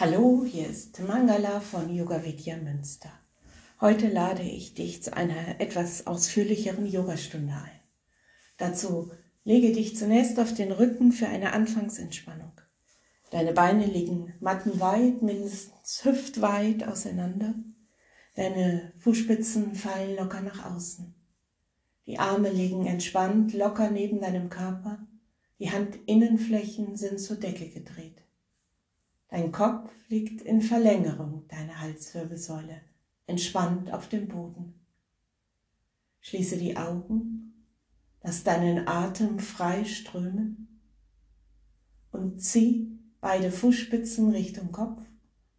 Hallo, hier ist Mangala von Yoga Vidya Münster. Heute lade ich dich zu einer etwas ausführlicheren Yogastunde ein. Dazu lege dich zunächst auf den Rücken für eine Anfangsentspannung. Deine Beine liegen mattenweit, mindestens hüftweit auseinander. Deine Fußspitzen fallen locker nach außen. Die Arme liegen entspannt locker neben deinem Körper. Die Handinnenflächen sind zur Decke gedreht. Dein Kopf liegt in Verlängerung deiner Halswirbelsäule, entspannt auf dem Boden. Schließe die Augen, lass deinen Atem frei strömen und zieh beide Fußspitzen Richtung Kopf,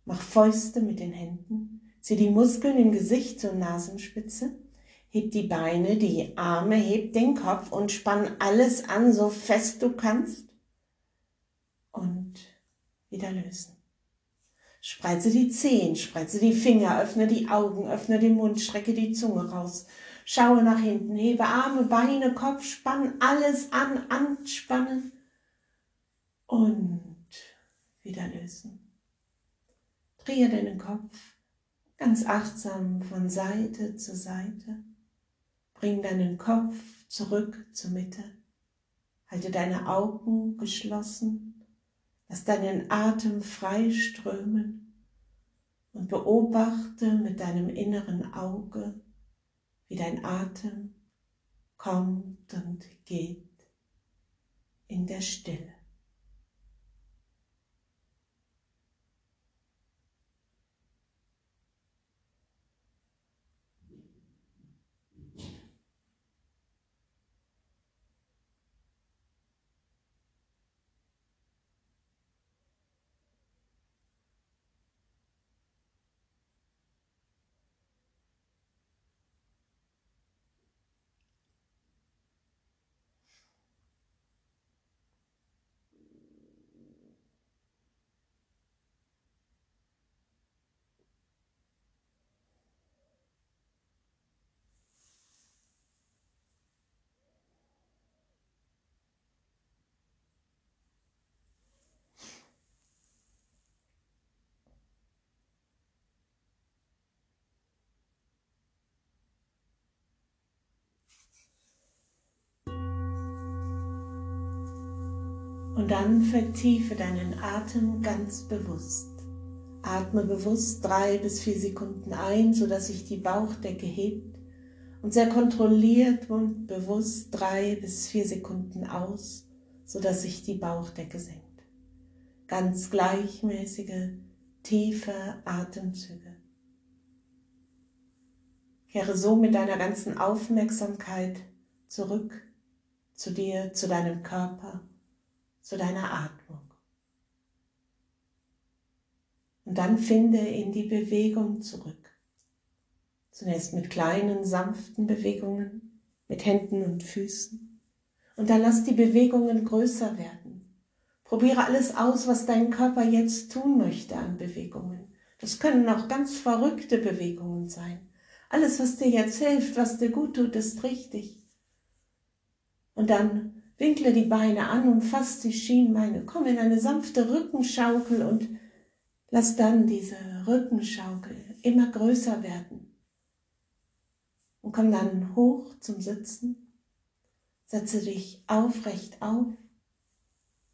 mach Fäuste mit den Händen, zieh die Muskeln im Gesicht zur Nasenspitze, heb die Beine, die Arme, heb den Kopf und spann alles an, so fest du kannst wieder lösen. Spreize die Zehen, spreize die Finger, öffne die Augen, öffne den Mund, strecke die Zunge raus. Schaue nach hinten, hebe Arme, Beine, Kopf, spann alles an, anspannen und wieder lösen. Drehe deinen Kopf ganz achtsam von Seite zu Seite. Bring deinen Kopf zurück zur Mitte. Halte deine Augen geschlossen Lass deinen Atem frei strömen und beobachte mit deinem inneren Auge, wie dein Atem kommt und geht in der Stille. Und dann vertiefe deinen Atem ganz bewusst. Atme bewusst drei bis vier Sekunden ein, sodass sich die Bauchdecke hebt und sehr kontrolliert und bewusst drei bis vier Sekunden aus, sodass sich die Bauchdecke senkt. Ganz gleichmäßige, tiefe Atemzüge. Kehre so mit deiner ganzen Aufmerksamkeit zurück zu dir, zu deinem Körper zu deiner Atmung. Und dann finde in die Bewegung zurück. Zunächst mit kleinen, sanften Bewegungen, mit Händen und Füßen. Und dann lass die Bewegungen größer werden. Probiere alles aus, was dein Körper jetzt tun möchte an Bewegungen. Das können auch ganz verrückte Bewegungen sein. Alles, was dir jetzt hilft, was dir gut tut, ist richtig. Und dann Winkle die Beine an und fass die Schienbeine. Komm in eine sanfte Rückenschaukel und lass dann diese Rückenschaukel immer größer werden. Und komm dann hoch zum Sitzen. Setze dich aufrecht auf.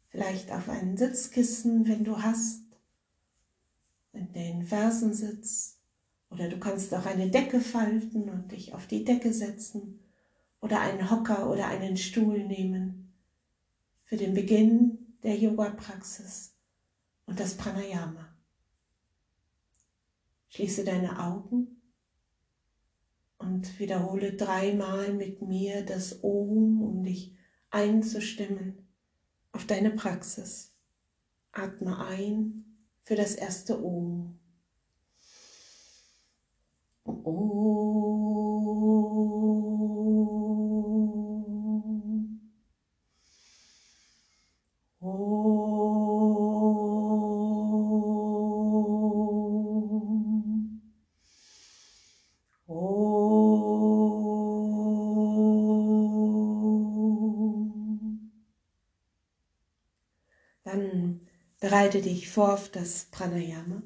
Vielleicht auf ein Sitzkissen, wenn du hast. In den Fersensitz. Oder du kannst auch eine Decke falten und dich auf die Decke setzen oder einen Hocker oder einen Stuhl nehmen für den Beginn der Yoga-Praxis und das Pranayama. Schließe deine Augen und wiederhole dreimal mit mir das Om, um dich einzustimmen auf deine Praxis. Atme ein für das erste Om. Om. Bereite dich vor auf das Pranayama.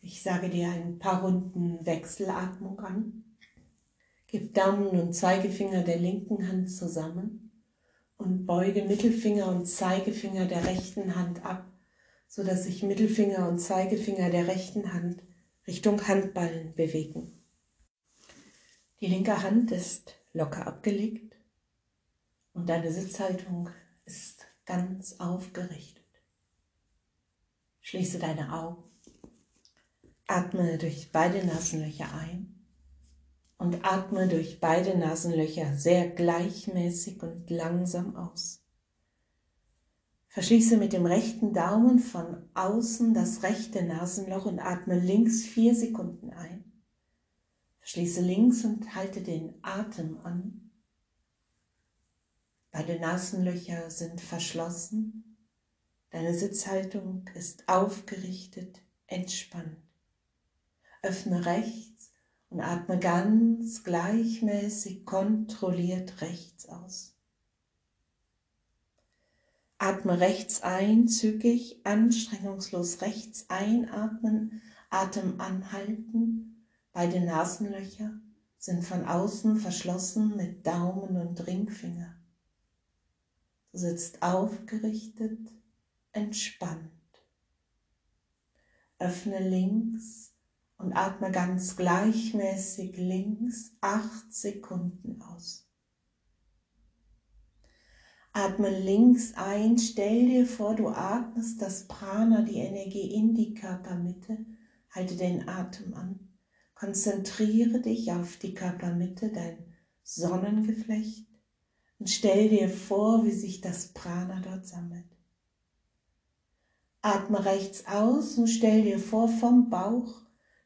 Ich sage dir ein paar Runden Wechselatmung an. Gib Daumen und Zeigefinger der linken Hand zusammen und beuge Mittelfinger und Zeigefinger der rechten Hand ab, so dass sich Mittelfinger und Zeigefinger der rechten Hand Richtung Handballen bewegen. Die linke Hand ist locker abgelegt und deine Sitzhaltung ist ganz aufgerichtet. Schließe deine Augen, atme durch beide Nasenlöcher ein und atme durch beide Nasenlöcher sehr gleichmäßig und langsam aus. Verschließe mit dem rechten Daumen von außen das rechte Nasenloch und atme links vier Sekunden ein. Verschließe links und halte den Atem an. Beide Nasenlöcher sind verschlossen. Deine Sitzhaltung ist aufgerichtet, entspannt. Öffne rechts und atme ganz gleichmäßig kontrolliert rechts aus. Atme rechts ein, zügig, anstrengungslos rechts einatmen, Atem anhalten. Beide Nasenlöcher sind von außen verschlossen mit Daumen und Ringfinger. Du sitzt aufgerichtet, entspannt. Öffne links und atme ganz gleichmäßig links acht Sekunden aus. Atme links ein, stell dir vor, du atmest das Prana, die Energie in die Körpermitte. Halte den Atem an. Konzentriere dich auf die Körpermitte, dein Sonnengeflecht und stell dir vor, wie sich das Prana dort sammelt. Atme rechts aus und stell dir vor, vom Bauch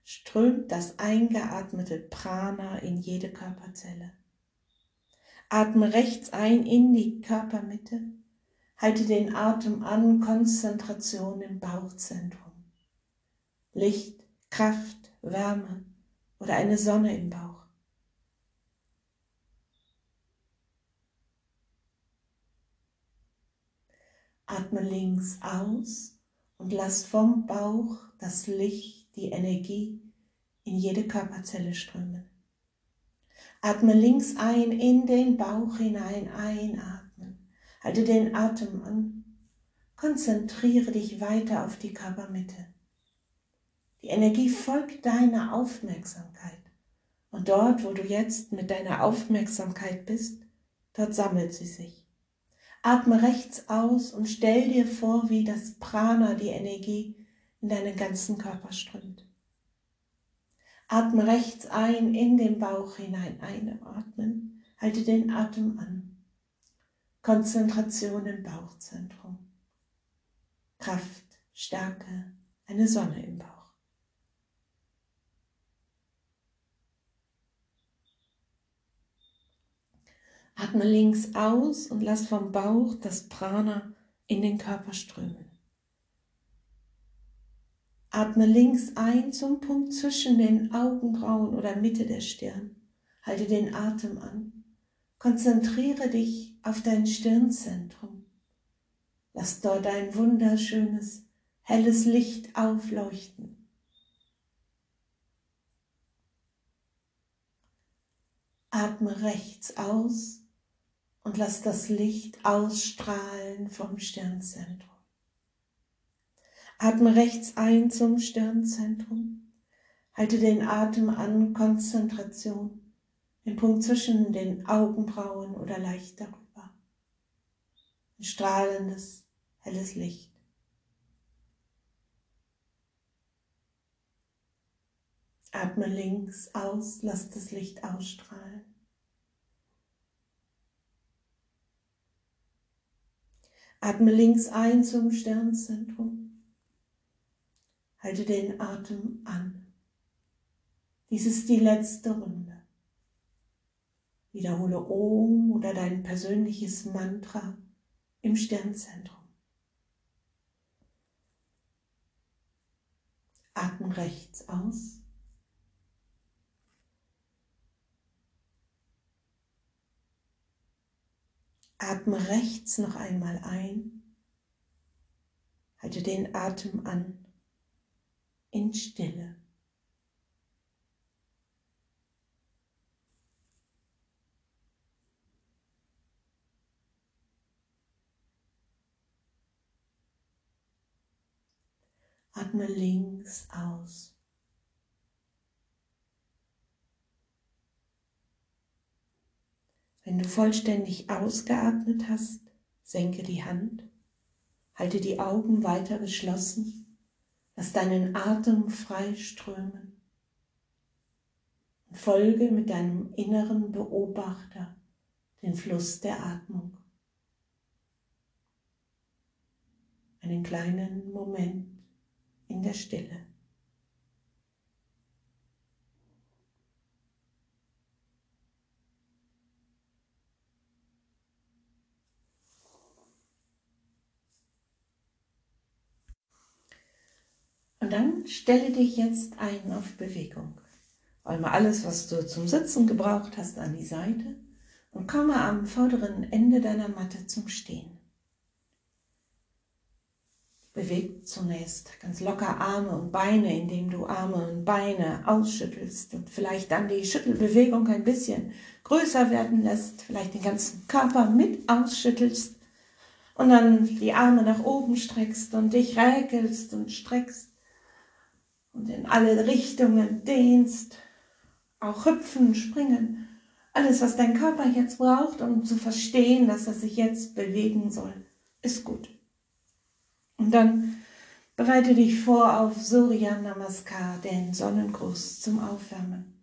strömt das eingeatmete Prana in jede Körperzelle. Atme rechts ein in die Körpermitte. Halte den Atem an, Konzentration im Bauchzentrum. Licht, Kraft, Wärme oder eine Sonne im Bauch. Atme links aus und lass vom Bauch das Licht, die Energie in jede Körperzelle strömen. Atme links ein, in den Bauch hinein, einatmen. Halte den Atem an. Konzentriere dich weiter auf die Körpermitte. Die Energie folgt deiner Aufmerksamkeit. Und dort, wo du jetzt mit deiner Aufmerksamkeit bist, dort sammelt sie sich. Atme rechts aus und stell dir vor, wie das Prana, die Energie, in deinen ganzen Körper strömt. Atme rechts ein, in den Bauch hinein einatmen. Halte den Atem an. Konzentration im Bauchzentrum. Kraft, Stärke, eine Sonne im Bauch. Atme links aus und lass vom Bauch das Prana in den Körper strömen. Atme links ein zum Punkt zwischen den Augenbrauen oder Mitte der Stirn. Halte den Atem an. Konzentriere dich auf dein Stirnzentrum. Lass dort ein wunderschönes, helles Licht aufleuchten. Atme rechts aus und lass das Licht ausstrahlen vom Stirnzentrum. Atme rechts ein zum Stirnzentrum. Halte den Atem an, Konzentration, den Punkt zwischen den Augenbrauen oder leicht darüber. Ein strahlendes, helles Licht. Atme links aus, lass das Licht ausstrahlen. Atme links ein zum Sternzentrum. Halte den Atem an. Dies ist die letzte Runde. Wiederhole Om oder dein persönliches Mantra im Sternzentrum. Atme rechts aus. Atme rechts noch einmal ein. Halte den Atem an in Stille. Atme links aus. Wenn du vollständig ausgeatmet hast, senke die Hand, halte die Augen weiter geschlossen, lass deinen Atem frei strömen und folge mit deinem inneren Beobachter den Fluss der Atmung. Einen kleinen Moment in der Stille. Und dann stelle dich jetzt ein auf Bewegung. Räume alles, was du zum Sitzen gebraucht hast, an die Seite und komme am vorderen Ende deiner Matte zum Stehen. Beweg zunächst ganz locker Arme und Beine, indem du Arme und Beine ausschüttelst und vielleicht dann die Schüttelbewegung ein bisschen größer werden lässt, vielleicht den ganzen Körper mit ausschüttelst und dann die Arme nach oben streckst und dich räkelst und streckst und in alle Richtungen dehnst, auch hüpfen, springen, alles, was dein Körper jetzt braucht, um zu verstehen, dass er sich jetzt bewegen soll, ist gut. Und dann bereite dich vor auf Surya Namaskar, den Sonnengruß zum Aufwärmen.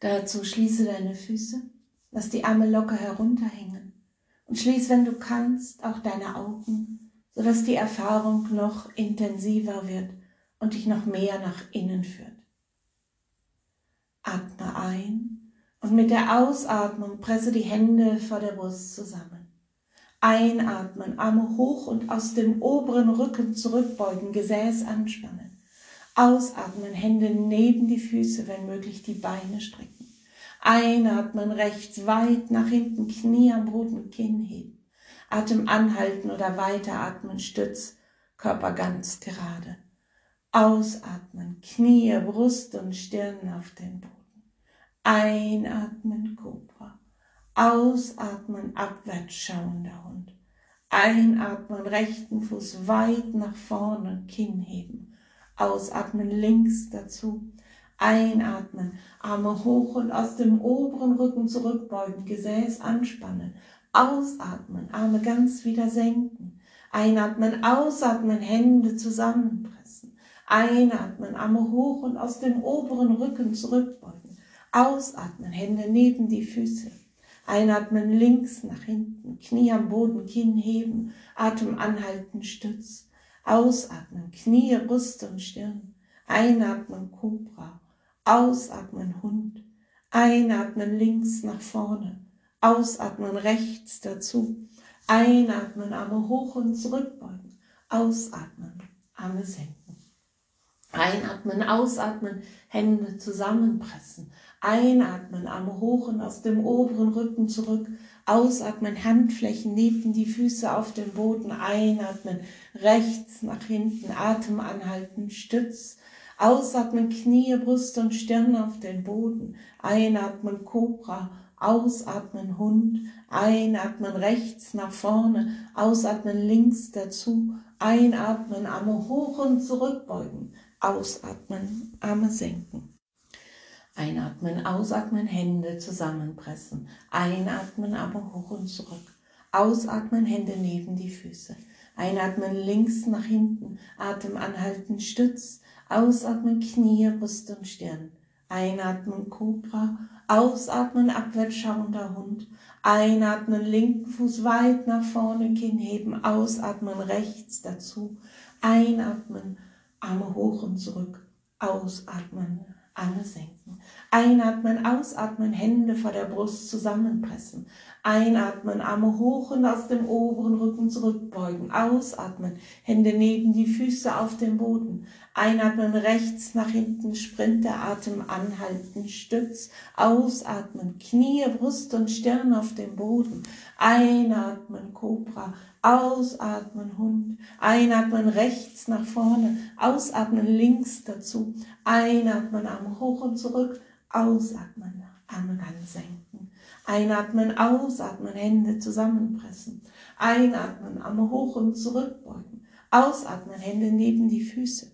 Dazu schließe deine Füße, lass die Arme locker herunterhängen und schließ, wenn du kannst, auch deine Augen, sodass die Erfahrung noch intensiver wird und dich noch mehr nach innen führt. Atme ein und mit der Ausatmung presse die Hände vor der Brust zusammen. Einatmen, Arme hoch und aus dem oberen Rücken zurückbeugen, Gesäß anspannen. Ausatmen, Hände neben die Füße, wenn möglich die Beine strecken. Einatmen, rechts weit nach hinten, Knie am Boden, Kinn heben. Atem anhalten oder weiteratmen, Stütz, Körper ganz gerade. Ausatmen, Knie, Brust und Stirn auf den Boden. Einatmen, Cobra. Ausatmen, abwärts schauender Hund. Einatmen, rechten Fuß weit nach vorne, Kinn heben. Ausatmen, links dazu. Einatmen, Arme hoch und aus dem oberen Rücken zurückbeugen, Gesäß anspannen. Ausatmen, Arme ganz wieder senken. Einatmen, ausatmen, Hände zusammenpressen. Einatmen, Arme hoch und aus dem oberen Rücken zurückbeugen. Ausatmen, Hände neben die Füße. Einatmen links nach hinten, Knie am Boden, Kinn heben, Atem anhalten, Stütz. Ausatmen, Knie, Brust und Stirn. Einatmen, Cobra. Ausatmen, Hund. Einatmen links nach vorne. Ausatmen rechts dazu. Einatmen, Arme hoch und zurückbeugen. Ausatmen, Arme senken. Einatmen, ausatmen, Hände zusammenpressen. Einatmen, Arme hoch und aus dem oberen Rücken zurück. Ausatmen, Handflächen neben die Füße auf dem Boden. Einatmen, rechts nach hinten, Atem anhalten, Stütz. Ausatmen, Knie, Brust und Stirn auf den Boden. Einatmen, Cobra. Ausatmen, Hund. Einatmen, rechts nach vorne. Ausatmen, links dazu. Einatmen, Arme hoch und zurückbeugen. Ausatmen, Arme senken. Einatmen, ausatmen, Hände zusammenpressen. Einatmen, aber hoch und zurück. Ausatmen, Hände neben die Füße. Einatmen, links nach hinten. Atem anhalten, Stütz. Ausatmen, Knie, Brust und Stirn. Einatmen, Cobra. Ausatmen, abwärts schauender Hund. Einatmen, linken Fuß weit nach vorne, Kinn heben. Ausatmen, rechts dazu. Einatmen, Arme hoch und zurück. Ausatmen, Arme senken. Einatmen, ausatmen, Hände vor der Brust zusammenpressen. Einatmen, Arme hoch und aus dem oberen Rücken zurückbeugen. Ausatmen, Hände neben die Füße auf dem Boden. Einatmen, rechts nach hinten, Sprint, der Atem anhalten, Stütz. Ausatmen, Knie, Brust und Stirn auf dem Boden. Einatmen, Cobra. Ausatmen, Hund. Einatmen, rechts nach vorne. Ausatmen, links dazu. Einatmen, Arme hoch und zurück. Ausatmen, Arme ganz senken. Einatmen, ausatmen, Hände zusammenpressen. Einatmen, Arme hoch und zurückbeugen. Ausatmen, Hände neben die Füße.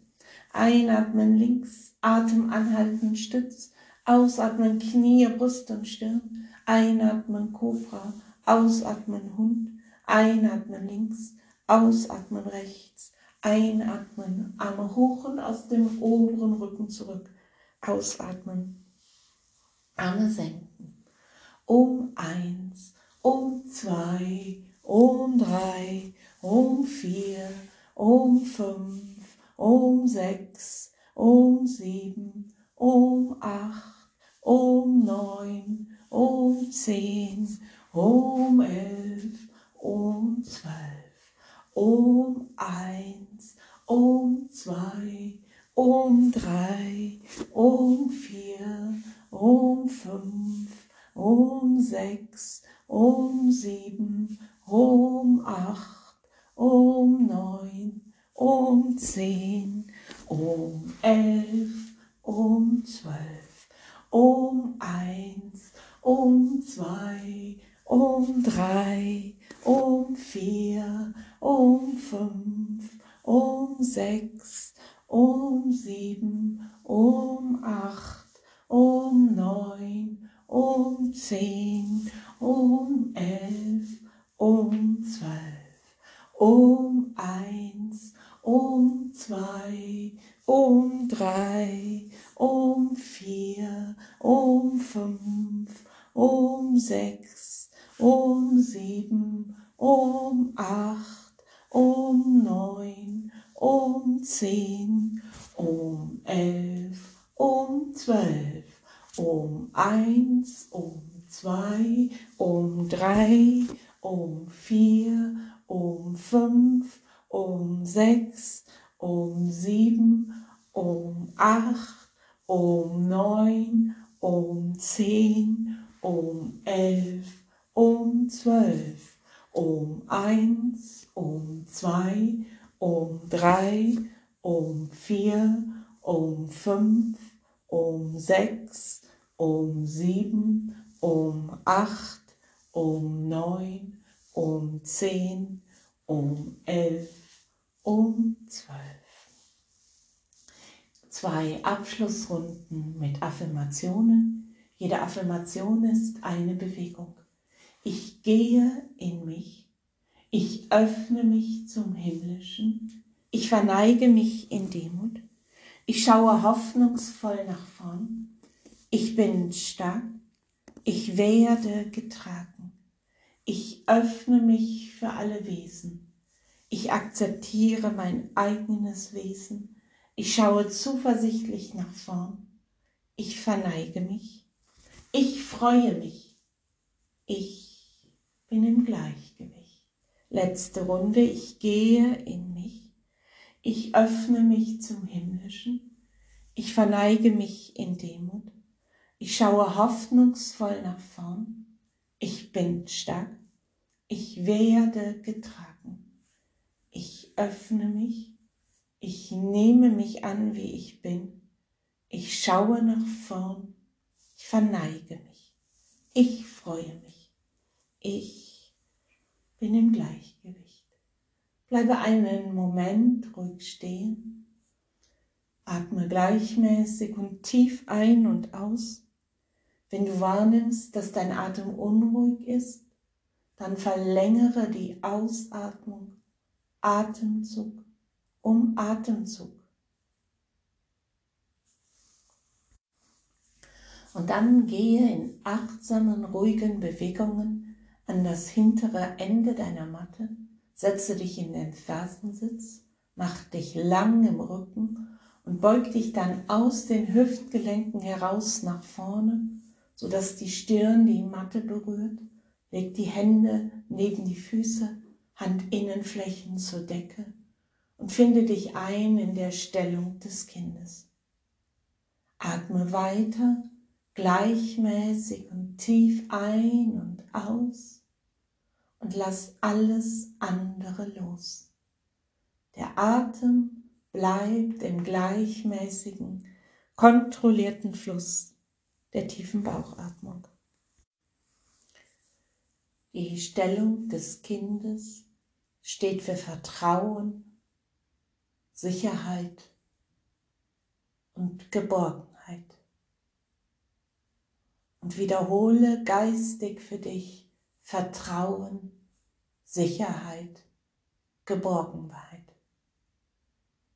Einatmen links, Atem anhalten, Stütz. Ausatmen, Knie, Brust und Stirn. Einatmen, Kobra. Ausatmen, Hund. Einatmen links, ausatmen rechts. Einatmen, Arme hoch und aus dem oberen Rücken zurück. Ausatmen, Arme senken. Um eins, um zwei, um drei, um vier, um fünf, um sechs, um sieben, um acht, um neun, um zehn, um elf, um zwölf, um eins, um zwei, um drei, um vier, um fünf, um sechs, um sieben, um acht, um neun, um zehn, um elf, um zwölf, um eins, um zwei, um drei, um vier, um fünf, um sechs, um sieben, um acht, um neun, um zehn, um elf, um zwölf, um eins, um zwei, um drei, um vier, um fünf, um sechs, um sieben, um acht, um neun, um zehn, um elf, um zwölf um eins, um zwei, um drei, um vier, um fünf, um sechs, um sieben, um acht, um neun, um zehn, um elf, um zwölf, um eins, um zwei, um drei, um vier, um fünf, um sechs, um sieben, um acht, um neun, um zehn, um elf, um zwölf. Zwei Abschlussrunden mit Affirmationen. Jede Affirmation ist eine Bewegung. Ich gehe in mich. Ich öffne mich zum Himmlischen. Ich verneige mich in Demut. Ich schaue hoffnungsvoll nach vorn. Ich bin stark, ich werde getragen. Ich öffne mich für alle Wesen. Ich akzeptiere mein eigenes Wesen. Ich schaue zuversichtlich nach vorn. Ich verneige mich. Ich freue mich. Ich bin im Gleichgewicht. Letzte Runde. Ich gehe in mich. Ich öffne mich zum Himmlischen. Ich verneige mich in Demut. Ich schaue hoffnungsvoll nach vorn. Ich bin stark. Ich werde getragen. Ich öffne mich. Ich nehme mich an, wie ich bin. Ich schaue nach vorn. Ich verneige mich. Ich freue mich. Ich bin im Gleichgewicht. Bleibe einen Moment ruhig stehen. Atme gleichmäßig und tief ein und aus. Wenn du wahrnimmst, dass dein Atem unruhig ist, dann verlängere die Ausatmung Atemzug um Atemzug. Und dann gehe in achtsamen, ruhigen Bewegungen an das hintere Ende deiner Matte, setze dich in den Fersensitz, mach dich lang im Rücken und beug dich dann aus den Hüftgelenken heraus nach vorne, sodass die Stirn die Matte berührt. Leg die Hände neben die Füße, Handinnenflächen zur Decke und finde dich ein in der Stellung des Kindes. Atme weiter, gleichmäßig und tief ein und aus und lass alles andere los. Der Atem bleibt im gleichmäßigen, kontrollierten Fluss der tiefen Bauchatmung. Die Stellung des Kindes steht für Vertrauen, Sicherheit und Geborgenheit. Und wiederhole geistig für dich Vertrauen, Sicherheit, Geborgenheit.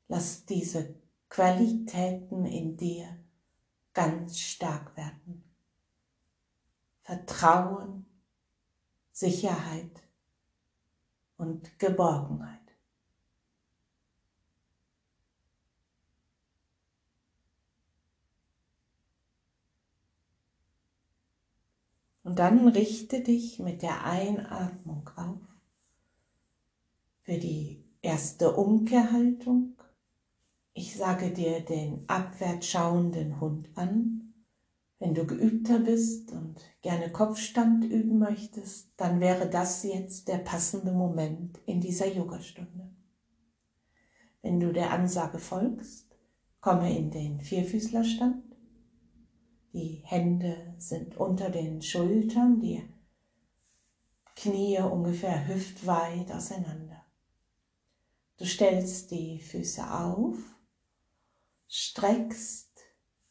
Lass diese Qualitäten in dir ganz stark werden. Vertrauen, Sicherheit und Geborgenheit. Und dann richte dich mit der Einatmung auf für die erste Umkehrhaltung. Ich sage dir den abwärts schauenden Hund an. Wenn du geübter bist und gerne Kopfstand üben möchtest, dann wäre das jetzt der passende Moment in dieser Yogastunde. Wenn du der Ansage folgst, komme in den Vierfüßlerstand die Hände sind unter den Schultern, die Knie ungefähr hüftweit auseinander. Du stellst die Füße auf, streckst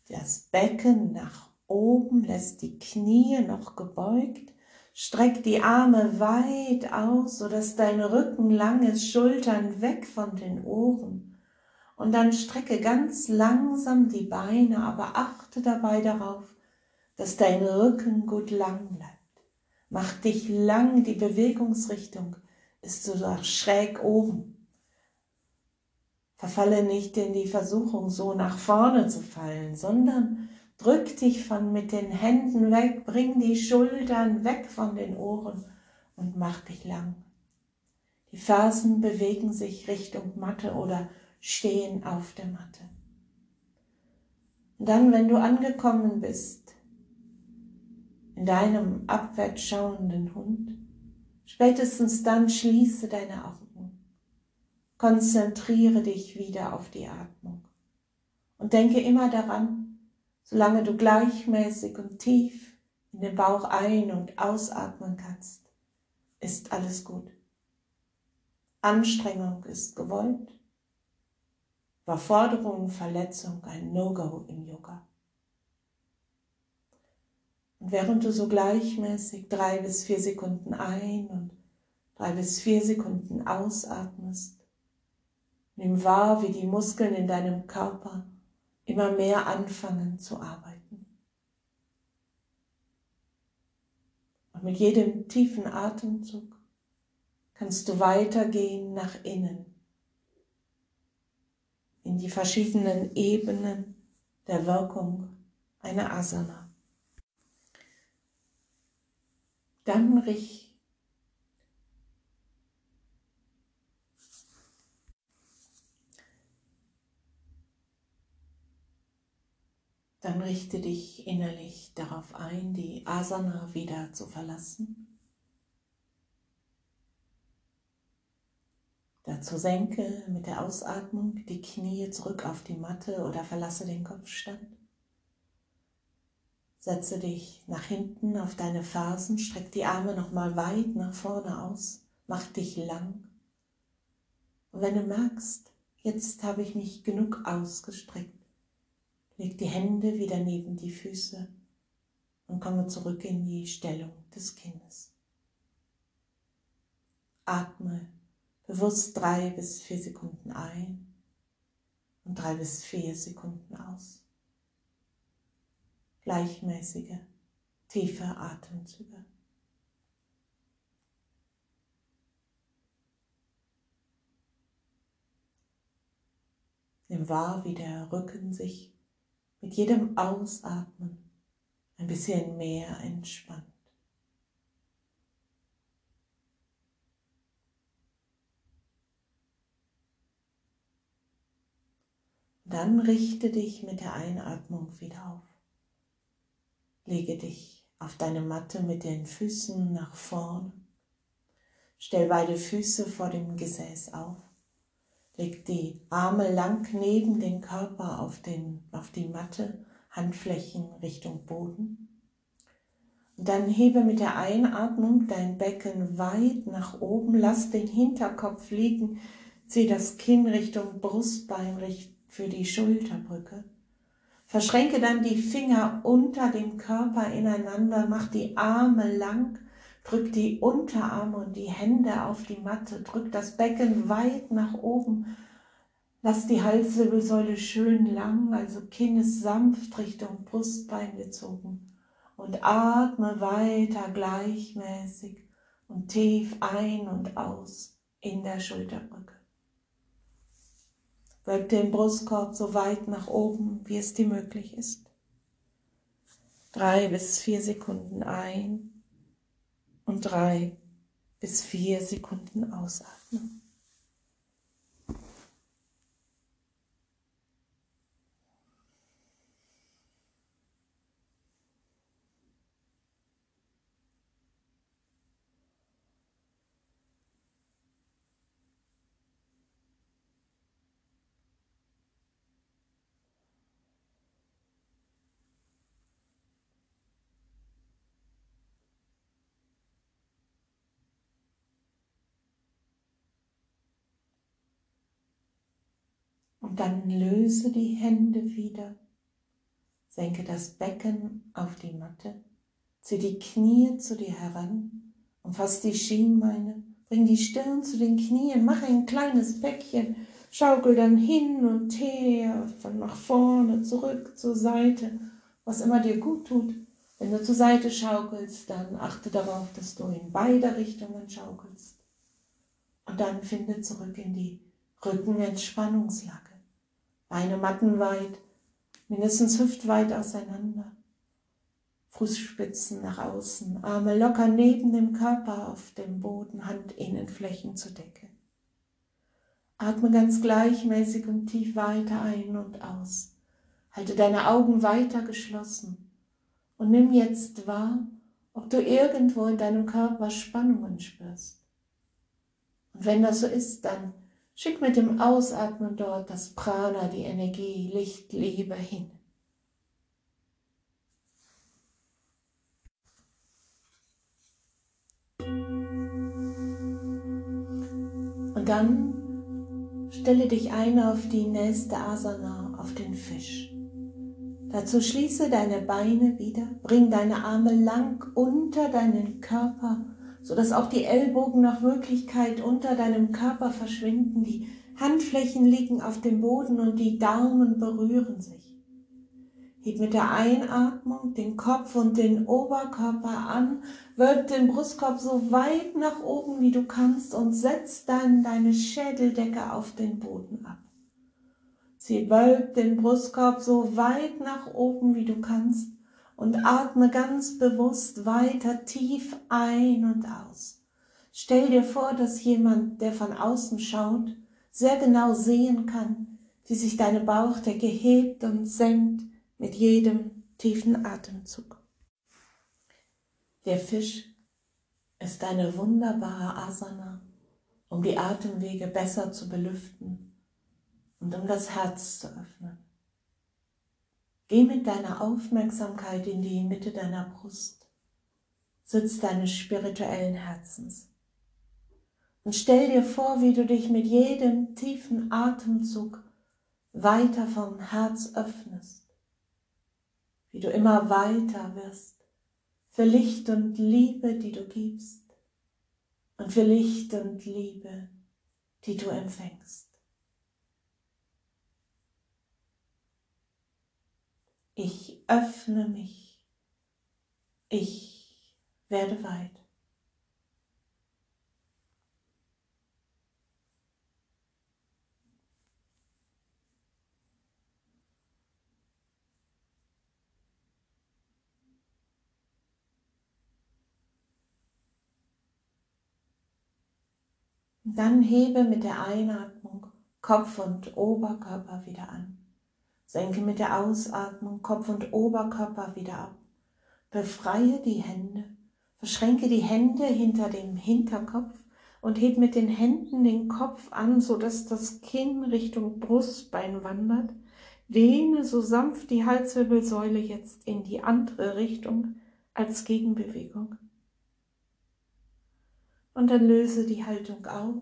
das Becken nach oben, lässt die Knie noch gebeugt, streck die Arme weit aus, sodass dein Rücken lang ist, Schultern weg von den Ohren und dann strecke ganz langsam die Beine, aber achte dabei darauf, dass dein Rücken gut lang bleibt. Mach dich lang, die Bewegungsrichtung ist so schräg oben. Verfalle nicht in die Versuchung, so nach vorne zu fallen, sondern drück dich von mit den Händen weg, bring die Schultern weg von den Ohren und mach dich lang. Die Fersen bewegen sich Richtung Matte oder stehen auf der Matte. Und dann, wenn du angekommen bist, in deinem abwärts schauenden Hund, spätestens dann schließe deine Augen, konzentriere dich wieder auf die Atmung und denke immer daran, solange du gleichmäßig und tief in den Bauch ein- und ausatmen kannst, ist alles gut. Anstrengung ist gewollt Überforderung, Verletzung ein No-Go im Yoga. Und während du so gleichmäßig drei bis vier Sekunden ein und drei bis vier Sekunden ausatmest, nimm wahr, wie die Muskeln in deinem Körper immer mehr anfangen zu arbeiten. Und mit jedem tiefen Atemzug kannst du weitergehen nach innen in die verschiedenen Ebenen der Wirkung einer Asana. Dann richte Dann richte dich innerlich darauf ein, die Asana wieder zu verlassen. Dazu senke mit der Ausatmung die Knie zurück auf die Matte oder verlasse den Kopfstand. Setze dich nach hinten auf deine Fersen, streck die Arme nochmal weit nach vorne aus, mach dich lang. Und wenn du merkst, jetzt habe ich mich genug ausgestreckt, leg die Hände wieder neben die Füße und komme zurück in die Stellung des Kindes. Atme bewusst drei bis vier Sekunden ein und drei bis vier Sekunden aus. Gleichmäßige, tiefe Atemzüge. Nimm wahr, wie der Rücken sich mit jedem Ausatmen ein bisschen mehr entspannt. Dann richte dich mit der Einatmung wieder auf. Lege dich auf deine Matte mit den Füßen nach vorn. Stell beide Füße vor dem Gesäß auf. Leg die Arme lang neben den Körper auf, den, auf die Matte, Handflächen Richtung Boden. Und dann hebe mit der Einatmung dein Becken weit nach oben, lass den Hinterkopf liegen, zieh das Kinn Richtung Brustbein, für die Schulterbrücke. Verschränke dann die Finger unter dem Körper ineinander, mach die Arme lang, drück die Unterarme und die Hände auf die Matte, drück das Becken weit nach oben, lass die Halswirbelsäule schön lang, also Kinn ist sanft Richtung Brustbein gezogen und atme weiter gleichmäßig und tief ein und aus in der Schulterbrücke. Wölb den Brustkorb so weit nach oben, wie es dir möglich ist. Drei bis vier Sekunden ein und drei bis vier Sekunden ausatmen. Und dann löse die Hände wieder. Senke das Becken auf die Matte. Zieh die Knie zu dir heran. Umfass die Schienbeine. Bring die Stirn zu den Knien. Mach ein kleines Bäckchen. Schaukel dann hin und her, von nach vorne, zurück, zur Seite, was immer dir gut tut. Wenn du zur Seite schaukelst, dann achte darauf, dass du in beide Richtungen schaukelst. Und dann finde zurück in die Rückenentspannungslage. Beine mattenweit, mindestens hüftweit auseinander. Fußspitzen nach außen, Arme locker neben dem Körper auf dem Boden, Handinnenflächen zur Decke. Atme ganz gleichmäßig und tief weiter ein und aus. Halte deine Augen weiter geschlossen und nimm jetzt wahr, ob du irgendwo in deinem Körper Spannungen spürst. Und wenn das so ist, dann Schick mit dem Ausatmen dort das Prana, die Energie, Licht, Liebe hin. Und dann stelle dich ein auf die nächste Asana, auf den Fisch. Dazu schließe deine Beine wieder, bring deine Arme lang unter deinen Körper sodass auch die Ellbogen nach Möglichkeit unter deinem Körper verschwinden. Die Handflächen liegen auf dem Boden und die Daumen berühren sich. Heb mit der Einatmung den Kopf und den Oberkörper an, wölb den Brustkorb so weit nach oben wie du kannst und setz dann deine Schädeldecke auf den Boden ab. Sie wölbt den Brustkorb so weit nach oben wie du kannst und atme ganz bewusst weiter tief ein und aus. Stell dir vor, dass jemand, der von außen schaut, sehr genau sehen kann, wie sich deine Bauchdecke hebt und senkt mit jedem tiefen Atemzug. Der Fisch ist eine wunderbare Asana, um die Atemwege besser zu belüften und um das Herz zu öffnen. Geh mit deiner Aufmerksamkeit in die Mitte deiner Brust, Sitz deines spirituellen Herzens. Und stell dir vor, wie du dich mit jedem tiefen Atemzug weiter vom Herz öffnest, wie du immer weiter wirst für Licht und Liebe, die du gibst und für Licht und Liebe, die du empfängst. Ich öffne mich. Ich werde weit. Dann hebe mit der Einatmung Kopf und Oberkörper wieder an. Senke mit der Ausatmung Kopf und Oberkörper wieder ab. Befreie die Hände, verschränke die Hände hinter dem Hinterkopf und heb mit den Händen den Kopf an, so dass das Kinn Richtung Brustbein wandert. Dehne so sanft die Halswirbelsäule jetzt in die andere Richtung als Gegenbewegung. Und dann löse die Haltung auf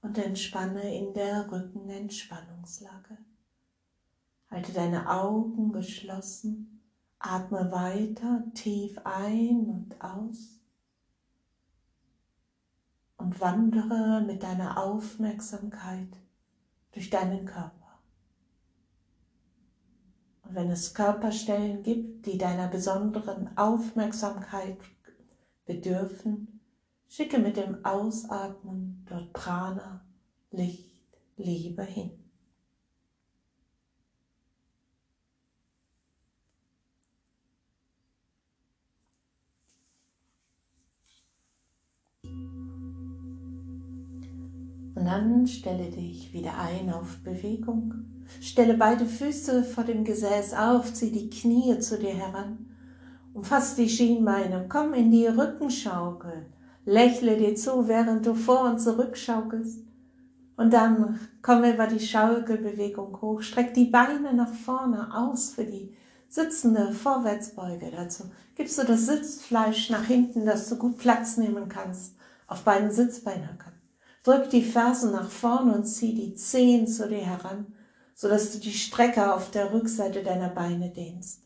und entspanne in der Rückenentspannungslage. Halte deine Augen geschlossen, atme weiter tief ein und aus und wandere mit deiner Aufmerksamkeit durch deinen Körper. Und wenn es Körperstellen gibt, die deiner besonderen Aufmerksamkeit bedürfen, Schicke mit dem Ausatmen dort Prana, Licht, Liebe hin. Und dann stelle dich wieder ein auf Bewegung. Stelle beide Füße vor dem Gesäß auf, zieh die Knie zu dir heran. Umfass die Schienbeine, komm in die Rückenschaukel. Lächle dir zu, während du vor und zurück schaukelst. Und dann komm über die Schaukelbewegung hoch. Streck die Beine nach vorne aus für die sitzende Vorwärtsbeuge. Dazu gibst du das Sitzfleisch nach hinten, dass du gut Platz nehmen kannst auf beiden Sitzbeinhöckern. Drück die Fersen nach vorne und zieh die Zehen zu dir heran, sodass du die Strecke auf der Rückseite deiner Beine dehnst.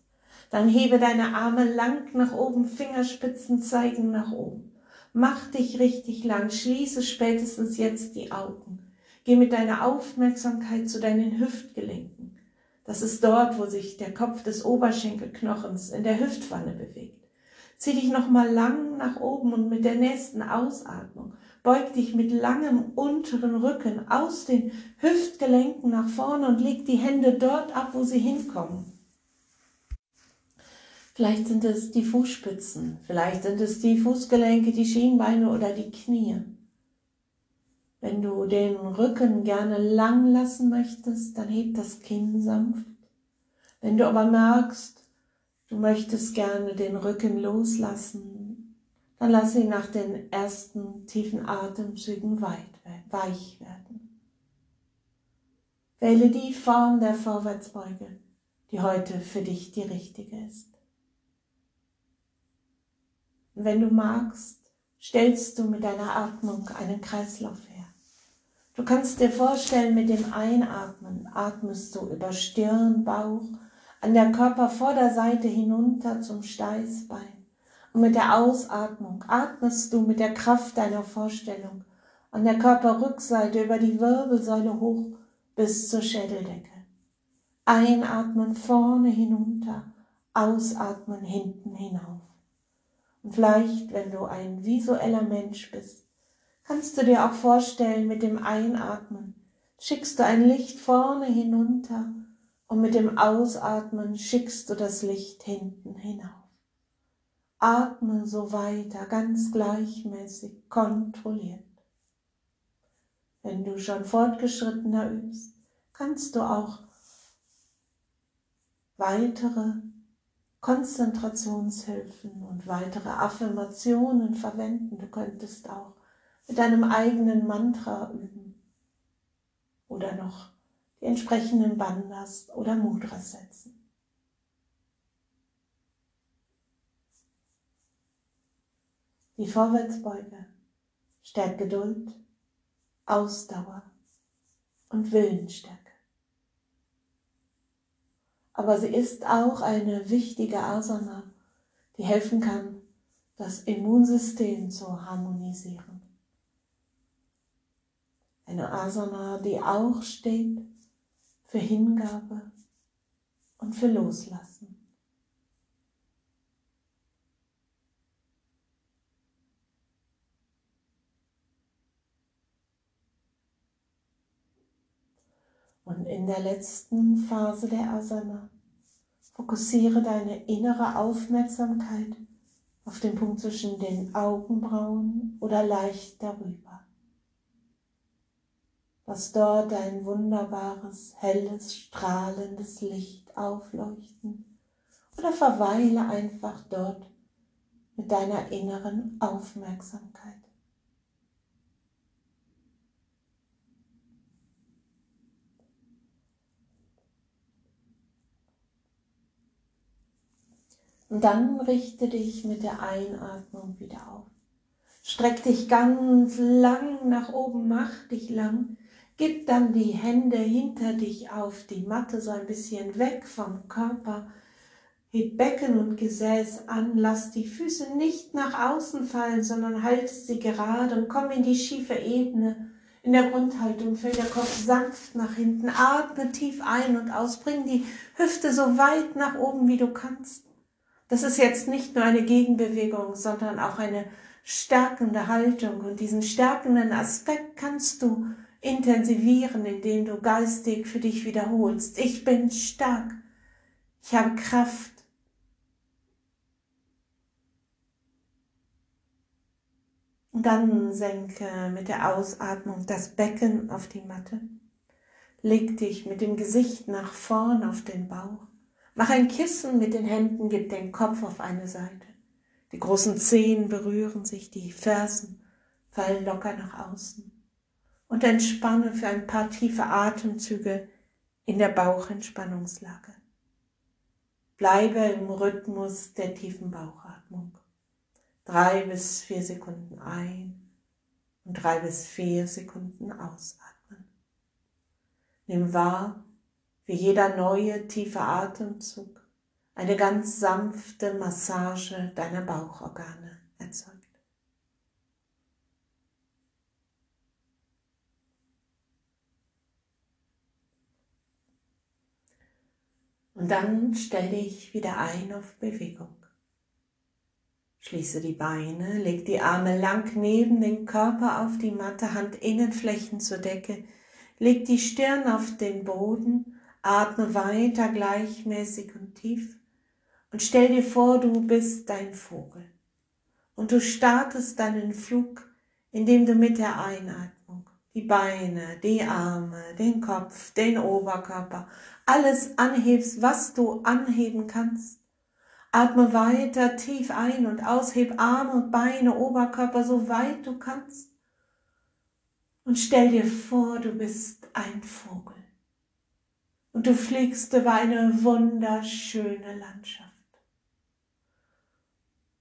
Dann hebe deine Arme lang nach oben, Fingerspitzen zeigen nach oben. Mach dich richtig lang, schließe spätestens jetzt die Augen. Geh mit deiner Aufmerksamkeit zu deinen Hüftgelenken. Das ist dort, wo sich der Kopf des Oberschenkelknochens in der Hüftwanne bewegt. Zieh dich nochmal lang nach oben und mit der nächsten Ausatmung beug dich mit langem unteren Rücken aus den Hüftgelenken nach vorne und leg die Hände dort ab, wo sie hinkommen. Vielleicht sind es die Fußspitzen, vielleicht sind es die Fußgelenke, die Schienbeine oder die Knie. Wenn du den Rücken gerne lang lassen möchtest, dann heb das Kinn sanft. Wenn du aber merkst, du möchtest gerne den Rücken loslassen, dann lass ihn nach den ersten tiefen Atemzügen weich werden. Wähle die Form der Vorwärtsbeuge, die heute für dich die richtige ist. Und wenn du magst, stellst du mit deiner Atmung einen Kreislauf her. Du kannst dir vorstellen, mit dem Einatmen atmest du über Stirn, Bauch, an der Körpervorderseite hinunter zum Steißbein. Und mit der Ausatmung atmest du mit der Kraft deiner Vorstellung an der Körperrückseite über die Wirbelsäule hoch bis zur Schädeldecke. Einatmen vorne hinunter, ausatmen hinten hinauf. Und vielleicht, wenn du ein visueller Mensch bist, kannst du dir auch vorstellen, mit dem Einatmen schickst du ein Licht vorne hinunter und mit dem Ausatmen schickst du das Licht hinten hinauf. Atme so weiter, ganz gleichmäßig, kontrolliert. Wenn du schon fortgeschrittener übst, kannst du auch weitere Konzentrationshilfen und weitere Affirmationen verwenden. Du könntest auch mit deinem eigenen Mantra üben oder noch die entsprechenden Bandas oder Mudras setzen. Die Vorwärtsbeuge stärkt Geduld, Ausdauer und Willensstärke aber sie ist auch eine wichtige Asana, die helfen kann, das Immunsystem zu harmonisieren. Eine Asana, die auch steht für Hingabe und für Loslassen. Und in der letzten Phase der Asana fokussiere deine innere Aufmerksamkeit auf den Punkt zwischen den Augenbrauen oder leicht darüber. Lass dort ein wunderbares, helles, strahlendes Licht aufleuchten oder verweile einfach dort mit deiner inneren Aufmerksamkeit. Und dann richte dich mit der Einatmung wieder auf. Streck dich ganz lang nach oben, mach dich lang. Gib dann die Hände hinter dich auf die Matte, so ein bisschen weg vom Körper. Heb Becken und Gesäß an, lass die Füße nicht nach außen fallen, sondern halte sie gerade und komm in die schiefe Ebene. In der Grundhaltung fällt der Kopf sanft nach hinten. Atme tief ein und aus. Bring die Hüfte so weit nach oben, wie du kannst. Das ist jetzt nicht nur eine Gegenbewegung, sondern auch eine stärkende Haltung. Und diesen stärkenden Aspekt kannst du intensivieren, indem du geistig für dich wiederholst. Ich bin stark. Ich habe Kraft. Und dann senke mit der Ausatmung das Becken auf die Matte. Leg dich mit dem Gesicht nach vorn auf den Bauch. Mach ein Kissen mit den Händen, gib den Kopf auf eine Seite. Die großen Zehen berühren sich, die Fersen fallen locker nach außen. Und entspanne für ein paar tiefe Atemzüge in der Bauchentspannungslage. Bleibe im Rhythmus der tiefen Bauchatmung. Drei bis vier Sekunden ein und drei bis vier Sekunden ausatmen. Nimm wahr, wie jeder neue tiefe Atemzug eine ganz sanfte Massage deiner Bauchorgane erzeugt. Und dann stell dich wieder ein auf Bewegung. Schließe die Beine, leg die Arme lang neben den Körper auf die Matte, Handinnenflächen zur Decke, leg die Stirn auf den Boden Atme weiter gleichmäßig und tief und stell dir vor, du bist dein Vogel. Und du startest deinen Flug, indem du mit der Einatmung die Beine, die Arme, den Kopf, den Oberkörper, alles anhebst, was du anheben kannst. Atme weiter tief ein und ausheb Arme, Beine, Oberkörper so weit du kannst. Und stell dir vor, du bist ein Vogel und du fliegst über eine wunderschöne Landschaft.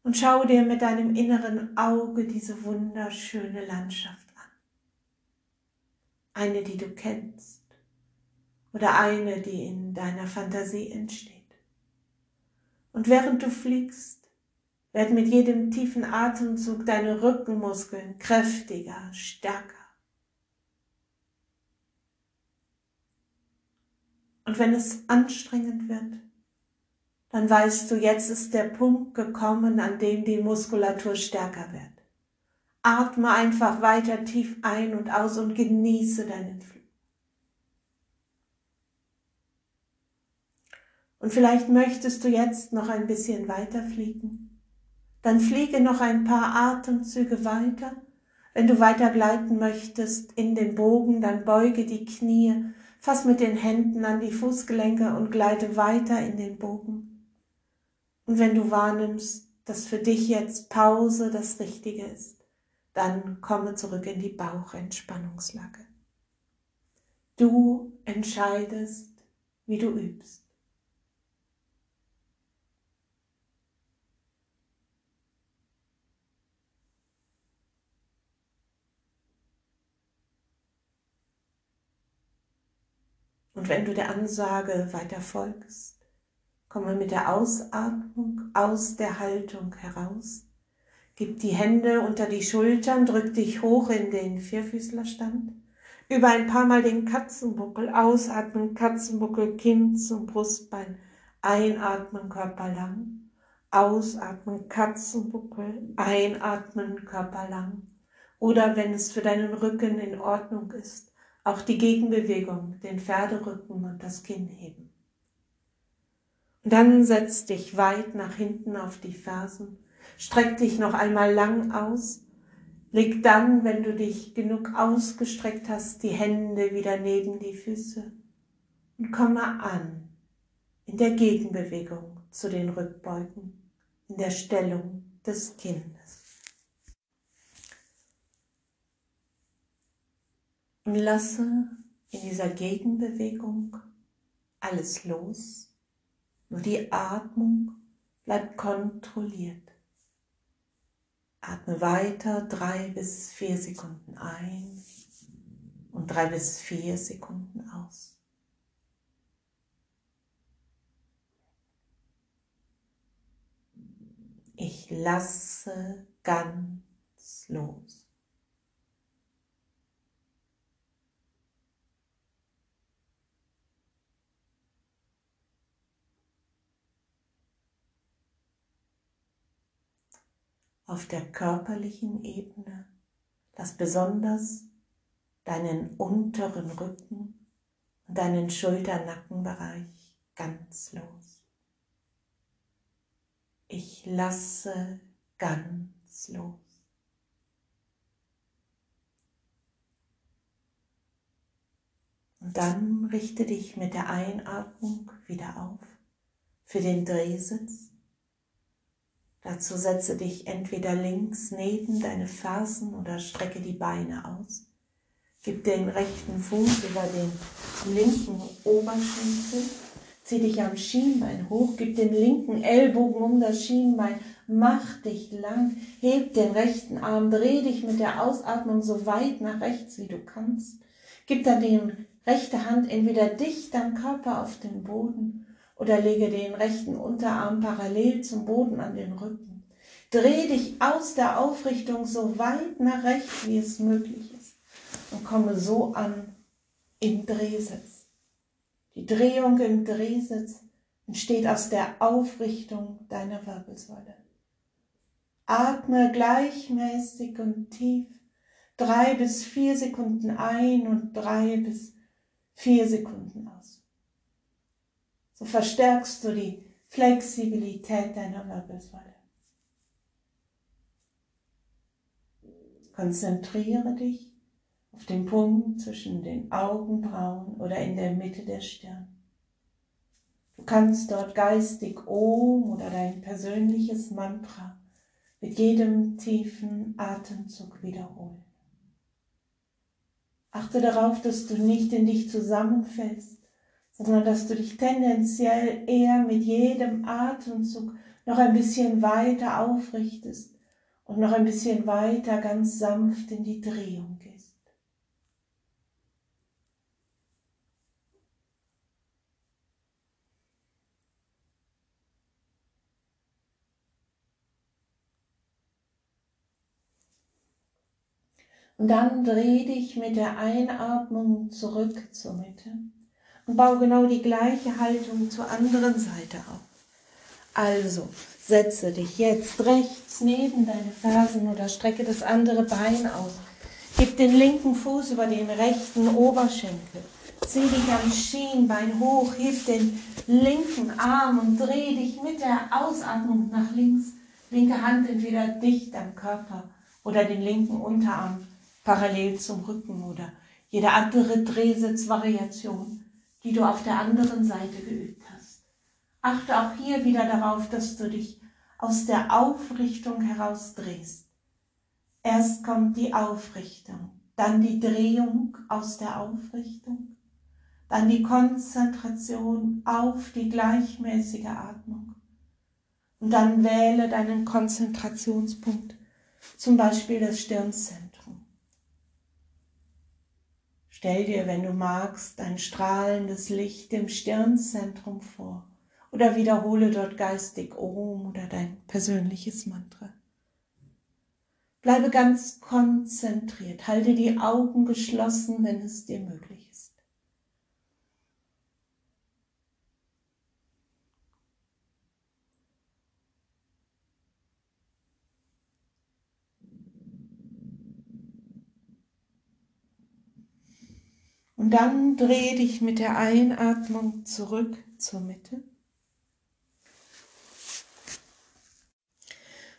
Und schau dir mit deinem inneren Auge diese wunderschöne Landschaft an. Eine, die du kennst oder eine, die in deiner Fantasie entsteht. Und während du fliegst, werden mit jedem tiefen Atemzug deine Rückenmuskeln kräftiger, stärker. Und wenn es anstrengend wird, dann weißt du, jetzt ist der Punkt gekommen, an dem die Muskulatur stärker wird. Atme einfach weiter tief ein und aus und genieße deinen Flug. Und vielleicht möchtest du jetzt noch ein bisschen weiter fliegen. Dann fliege noch ein paar Atemzüge weiter. Wenn du weiter gleiten möchtest in den Bogen, dann beuge die Knie Fass mit den Händen an die Fußgelenke und gleite weiter in den Bogen. Und wenn du wahrnimmst, dass für dich jetzt Pause das Richtige ist, dann komme zurück in die Bauchentspannungslage. Du entscheidest, wie du übst. Und wenn du der Ansage weiter folgst, komme mit der Ausatmung aus der Haltung heraus. Gib die Hände unter die Schultern, drück dich hoch in den Vierfüßlerstand. Über ein paar Mal den Katzenbuckel, ausatmen, Katzenbuckel, Kinn zum Brustbein, einatmen, Körper lang, ausatmen, Katzenbuckel, einatmen, Körper lang. Oder wenn es für deinen Rücken in Ordnung ist, auch die Gegenbewegung, den Pferderücken und das Kinn heben. Und dann setz dich weit nach hinten auf die Fersen, streck dich noch einmal lang aus, Leg dann, wenn du dich genug ausgestreckt hast, die Hände wieder neben die Füße und komme an in der Gegenbewegung zu den Rückbeugen, in der Stellung des Kindes. Und lasse in dieser Gegenbewegung alles los, nur die Atmung bleibt kontrolliert. Atme weiter drei bis vier Sekunden ein und drei bis vier Sekunden aus. Ich lasse ganz los. Auf der körperlichen Ebene. Lass besonders deinen unteren Rücken und deinen Schulternackenbereich ganz los. Ich lasse ganz los. Und dann richte dich mit der Einatmung wieder auf für den Drehsitz Dazu setze dich entweder links neben deine Fersen oder strecke die Beine aus. Gib den rechten Fuß über den linken Oberschenkel. Zieh dich am Schienbein hoch. Gib den linken Ellbogen um das Schienbein. Mach dich lang. Heb den rechten Arm. Dreh dich mit der Ausatmung so weit nach rechts, wie du kannst. Gib dann die rechte Hand entweder dicht am Körper auf den Boden oder lege den rechten Unterarm parallel zum Boden an den Rücken. Dreh dich aus der Aufrichtung so weit nach rechts, wie es möglich ist und komme so an im Drehsitz. Die Drehung im Drehsitz entsteht aus der Aufrichtung deiner Wirbelsäule. Atme gleichmäßig und tief drei bis vier Sekunden ein und drei bis vier Sekunden aus. So verstärkst du die Flexibilität deiner Wirbelsäule. Konzentriere dich auf den Punkt zwischen den Augenbrauen oder in der Mitte der Stirn. Du kannst dort geistig Om oder dein persönliches Mantra mit jedem tiefen Atemzug wiederholen. Achte darauf, dass du nicht in dich zusammenfällst, sondern dass du dich tendenziell eher mit jedem Atemzug noch ein bisschen weiter aufrichtest und noch ein bisschen weiter ganz sanft in die Drehung gehst. Und dann dreh dich mit der Einatmung zurück zur Mitte und baue genau die gleiche Haltung zur anderen Seite auf. Also setze dich jetzt rechts neben deine Fersen oder strecke das andere Bein aus. Gib den linken Fuß über den rechten Oberschenkel. Zieh dich am Schienbein hoch, heb den linken Arm und dreh dich mit der Ausatmung nach links. Linke Hand entweder dicht am Körper oder den linken Unterarm parallel zum Rücken oder jede andere Drehsitzvariation die du auf der anderen Seite geübt hast. Achte auch hier wieder darauf, dass du dich aus der Aufrichtung heraus drehst. Erst kommt die Aufrichtung, dann die Drehung aus der Aufrichtung, dann die Konzentration auf die gleichmäßige Atmung. Und dann wähle deinen Konzentrationspunkt, zum Beispiel das Stirnzentrum. Stell dir, wenn du magst, ein strahlendes Licht im Stirnzentrum vor oder wiederhole dort geistig Om oder dein persönliches Mantra. Bleibe ganz konzentriert, halte die Augen geschlossen, wenn es dir möglich ist. Und dann dreh dich mit der Einatmung zurück zur Mitte.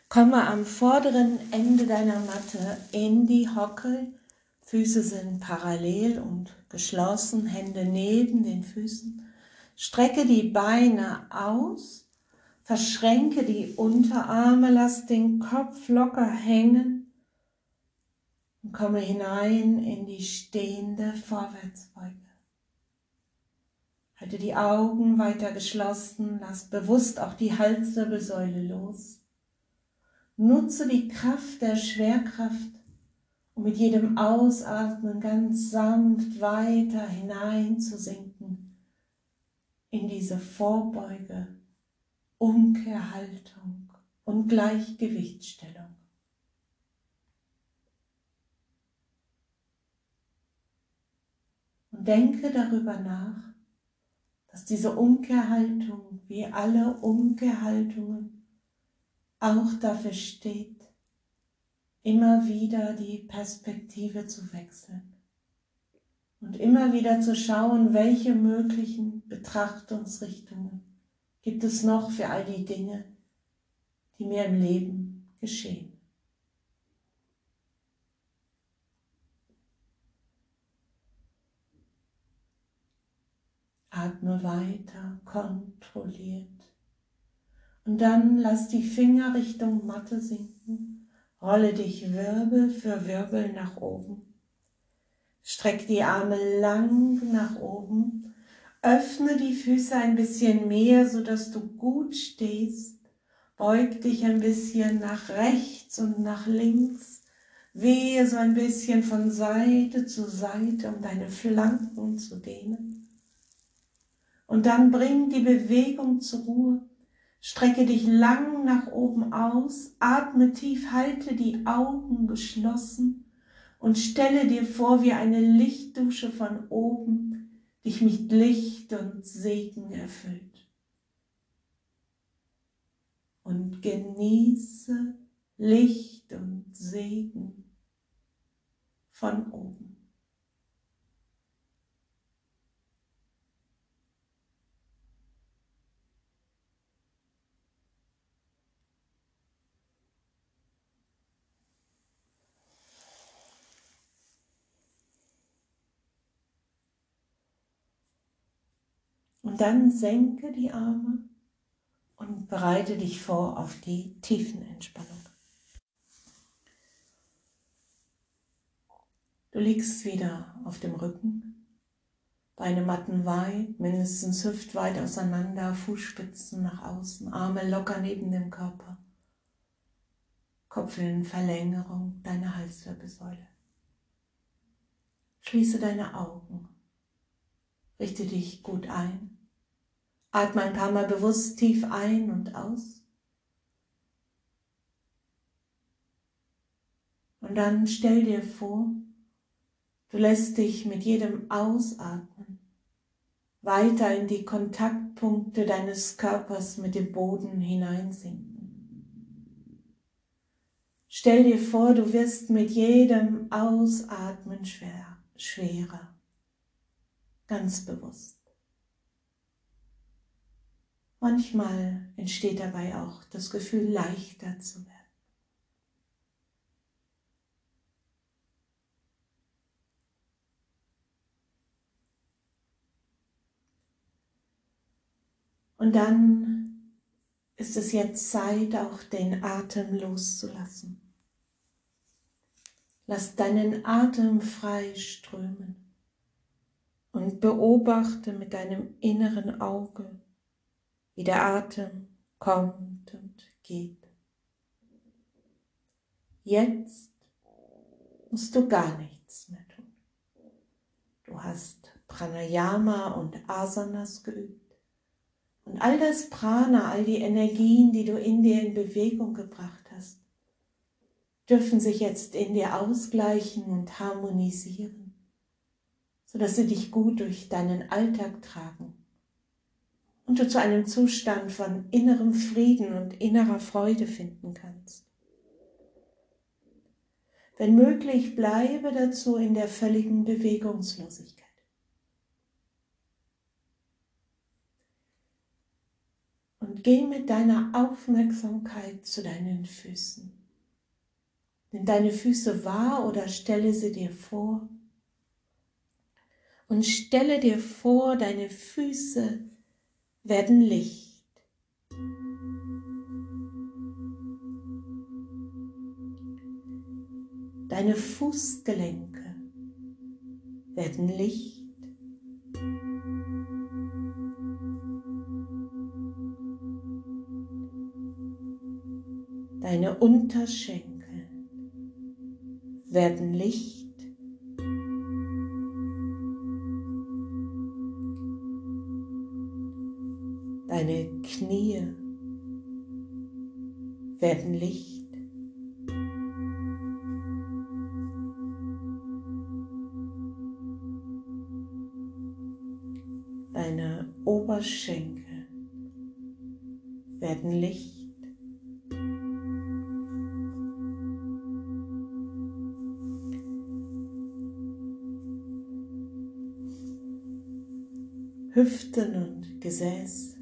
Komme am vorderen Ende deiner Matte in die Hocke. Füße sind parallel und geschlossen, Hände neben den Füßen. Strecke die Beine aus, verschränke die Unterarme, lass den Kopf locker hängen und komme hinein in die stehende Vorwärtsbeuge. Halte die Augen weiter geschlossen, lass bewusst auch die Halswirbelsäule los. Nutze die Kraft der Schwerkraft, um mit jedem Ausatmen ganz sanft weiter hineinzusinken in diese Vorbeuge, Umkehrhaltung und Gleichgewichtsstellung. Und denke darüber nach, dass diese Umkehrhaltung wie alle Umkehrhaltungen auch dafür steht, immer wieder die Perspektive zu wechseln und immer wieder zu schauen, welche möglichen Betrachtungsrichtungen gibt es noch für all die Dinge, die mir im Leben geschehen. Atme weiter, kontrolliert. Und dann lass die Finger Richtung Matte sinken. Rolle dich Wirbel für Wirbel nach oben. Streck die Arme lang nach oben. Öffne die Füße ein bisschen mehr, sodass du gut stehst. Beug dich ein bisschen nach rechts und nach links. Wehe so ein bisschen von Seite zu Seite, um deine Flanken zu dehnen. Und dann bring die Bewegung zur Ruhe. Strecke dich lang nach oben aus, atme tief, halte die Augen geschlossen und stelle dir vor, wie eine Lichtdusche von oben dich mit Licht und Segen erfüllt. Und genieße Licht und Segen von oben. Und dann senke die Arme und bereite dich vor auf die Tiefenentspannung. Du liegst wieder auf dem Rücken, Beine matten weit, mindestens hüftweit auseinander, Fußspitzen nach außen, Arme locker neben dem Körper, Kopf in Verlängerung deiner Halswirbelsäule. Schließe deine Augen, richte dich gut ein Atme ein paar Mal bewusst tief ein und aus. Und dann stell dir vor, du lässt dich mit jedem Ausatmen weiter in die Kontaktpunkte deines Körpers mit dem Boden hineinsinken. Stell dir vor, du wirst mit jedem Ausatmen schwer, schwerer, ganz bewusst. Manchmal entsteht dabei auch das Gefühl, leichter zu werden. Und dann ist es jetzt Zeit, auch den Atem loszulassen. Lass deinen Atem frei strömen und beobachte mit deinem inneren Auge, wie der Atem kommt und geht. Jetzt musst du gar nichts mehr tun. Du hast Pranayama und Asanas geübt. Und all das Prana, all die Energien, die du in dir in Bewegung gebracht hast, dürfen sich jetzt in dir ausgleichen und harmonisieren, sodass sie dich gut durch deinen Alltag tragen und du zu einem Zustand von innerem Frieden und innerer Freude finden kannst. Wenn möglich, bleibe dazu in der völligen Bewegungslosigkeit. Und geh mit deiner Aufmerksamkeit zu deinen Füßen. Nimm deine Füße wahr oder stelle sie dir vor. Und stelle dir vor, deine Füße werden Licht. Deine Fußgelenke werden Licht. Deine Unterschenkel werden Licht. Deine Knie werden Licht. Deine Oberschenkel werden Licht. Hüften und Gesäß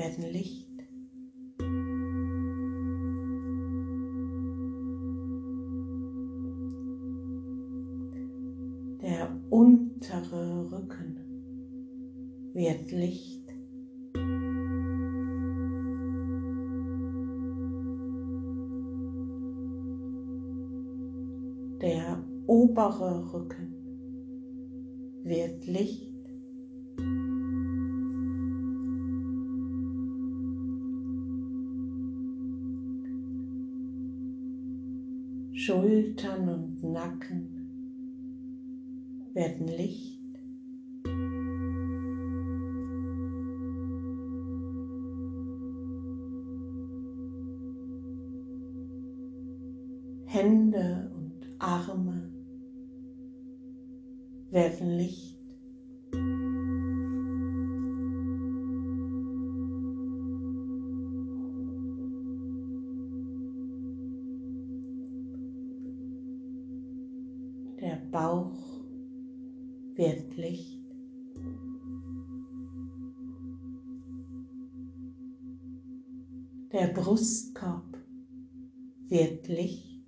werden Licht. Der untere Rücken wird Licht. Der obere Rücken wird Licht. Schultern und Nacken werden Licht. Hände und Arme werden Licht. Der Bauch wird Licht. Der Brustkorb wird Licht.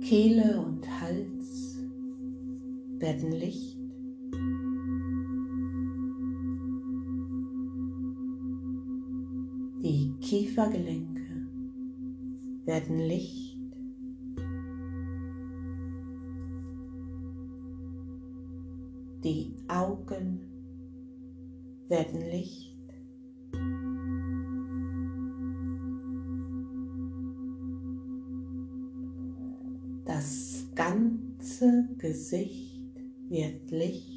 Kehle und Hals werden Licht. Die Kiefergelenke werden Licht. Die Augen werden Licht. Gesicht wird Licht.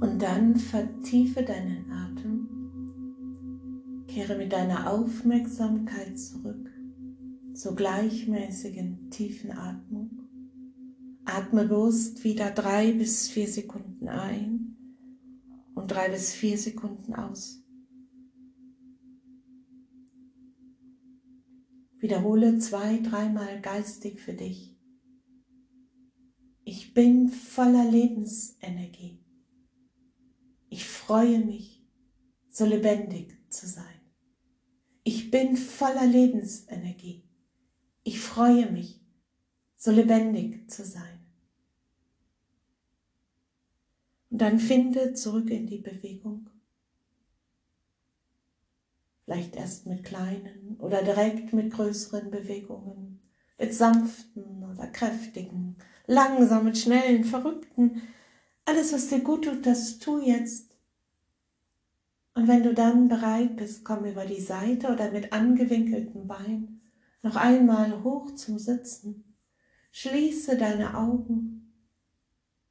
Und dann vertiefe deinen Atem, kehre mit deiner Aufmerksamkeit zurück zur gleichmäßigen tiefen Atmung. Atme bewusst wieder drei bis vier Sekunden ein und drei bis vier Sekunden aus. Wiederhole zwei, dreimal geistig für dich. Ich bin voller Lebensenergie. Ich freue mich, so lebendig zu sein. Ich bin voller Lebensenergie. Ich freue mich, so lebendig zu sein. Und dann finde zurück in die Bewegung. Vielleicht erst mit kleinen oder direkt mit größeren Bewegungen, mit sanften oder kräftigen, langsamen, schnellen, verrückten. Alles, was dir gut tut, das tu jetzt. Und wenn du dann bereit bist, komm über die Seite oder mit angewinkelten Beinen noch einmal hoch zum Sitzen. Schließe deine Augen.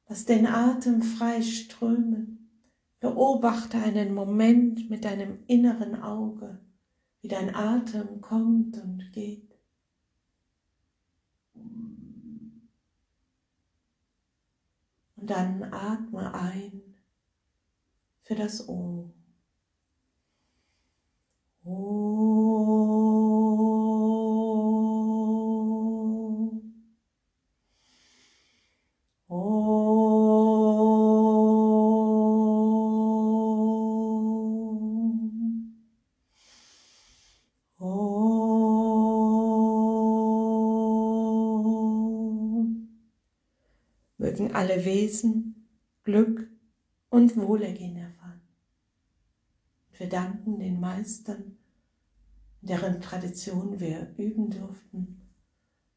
Lass den Atem frei strömen. Beobachte einen Moment mit deinem inneren Auge, wie dein Atem kommt und geht. Und dann atme ein für das O. mögen alle Wesen Glück und Wohlergehen erfahren. Wir danken den Meistern, deren Tradition wir üben durften.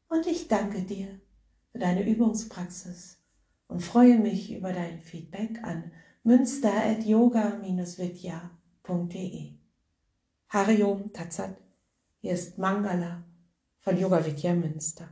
Und ich danke dir für deine Übungspraxis und freue mich über dein Feedback an münster.yoga-vidya.de. Hariom Tatsat, hier ist Mangala von Yoga Vidya Münster.